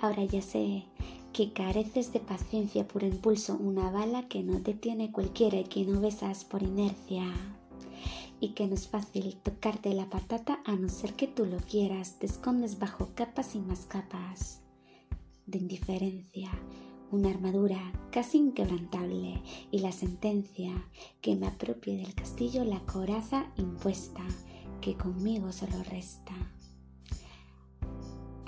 Ahora ya sé que careces de paciencia por impulso, una bala que no detiene cualquiera y que no besas por inercia. Y que no es fácil tocarte la patata a no ser que tú lo quieras, te escondes bajo capas y más capas de indiferencia, una armadura casi inquebrantable y la sentencia que me apropie del castillo la coraza impuesta que conmigo solo resta.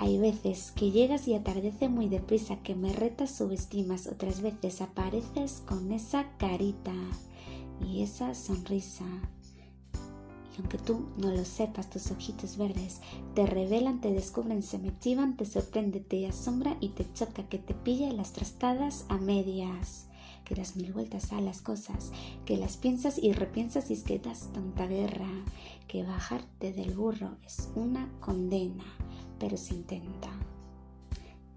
Hay veces que llegas y atardece muy deprisa, que me retas, subestimas, otras veces apareces con esa carita y esa sonrisa. Y aunque tú no lo sepas, tus ojitos verdes te revelan, te descubren, se me chivan, te sorprende, te asombra y te choca que te pille las trastadas a medias. Que das mil vueltas a las cosas, que las piensas y repiensas y es que das tanta guerra, que bajarte del burro es una condena pero se intenta.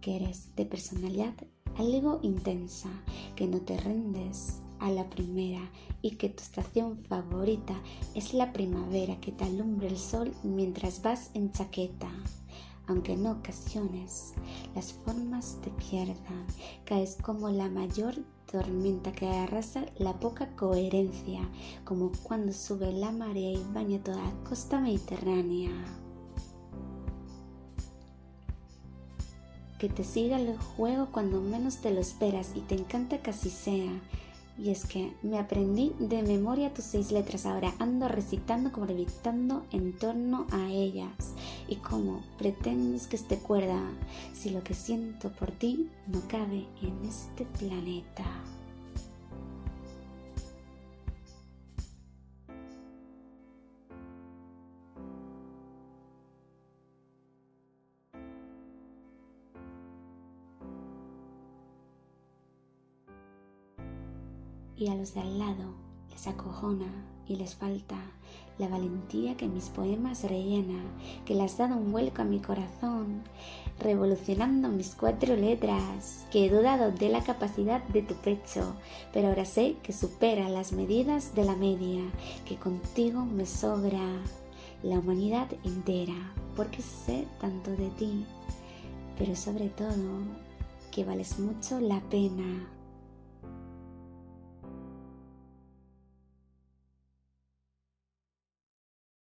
Que eres de personalidad algo intensa, que no te rendes a la primera y que tu estación favorita es la primavera que te alumbra el sol mientras vas en chaqueta. Aunque en ocasiones las formas te pierdan, caes como la mayor tormenta que arrasa la poca coherencia, como cuando sube la marea y baña toda la costa mediterránea. Que te siga el juego cuando menos te lo esperas y te encanta que así sea. Y es que me aprendí de memoria tus seis letras, ahora ando recitando como levitando en torno a ellas. ¿Y cómo pretendes que esté cuerda si lo que siento por ti no cabe en este planeta? Y a los de al lado les acojona y les falta la valentía que mis poemas rellena, que le has dado un vuelco a mi corazón, revolucionando mis cuatro letras, que he dudado de la capacidad de tu pecho, pero ahora sé que supera las medidas de la media, que contigo me sobra la humanidad entera, porque sé tanto de ti, pero sobre todo que vales mucho la pena